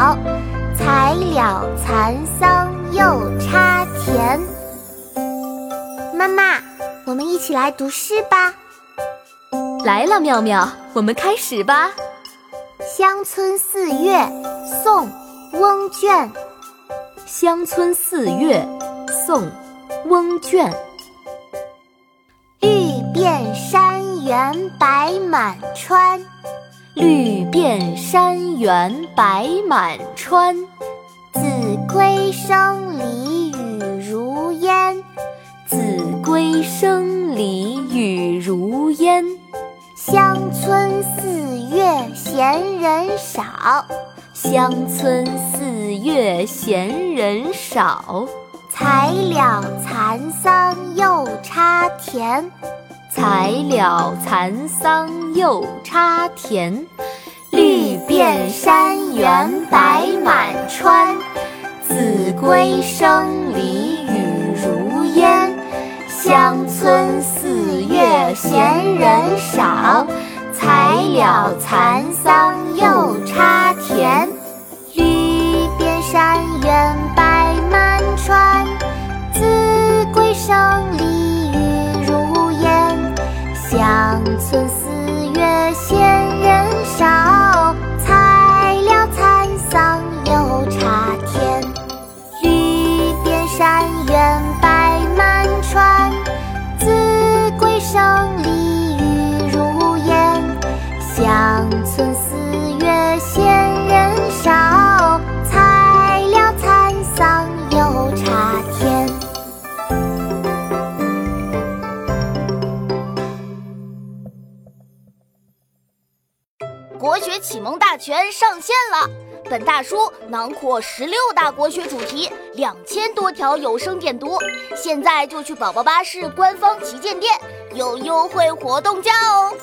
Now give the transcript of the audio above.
少，才了蚕桑又插田。妈妈，我们一起来读诗吧。来了，妙妙，我们开始吧。《乡村四月》宋·翁卷。乡村四月，宋·翁卷。绿遍山原白满川，绿遍山原白满川。子规声里雨如烟，子规声里雨如烟。乡村四月闲人少。乡村四月闲人少，才了蚕桑又插田。才了蚕桑又插田。绿遍山原白满川，子规声里雨如烟。乡村四月闲人少。才了蚕桑又插田，乡村四月闲人少，才了蚕桑又插田。国学启蒙大全上线了，本大书囊括十六大国学主题，两千多条有声点读，现在就去宝宝巴士官方旗舰店，有优惠活动价哦。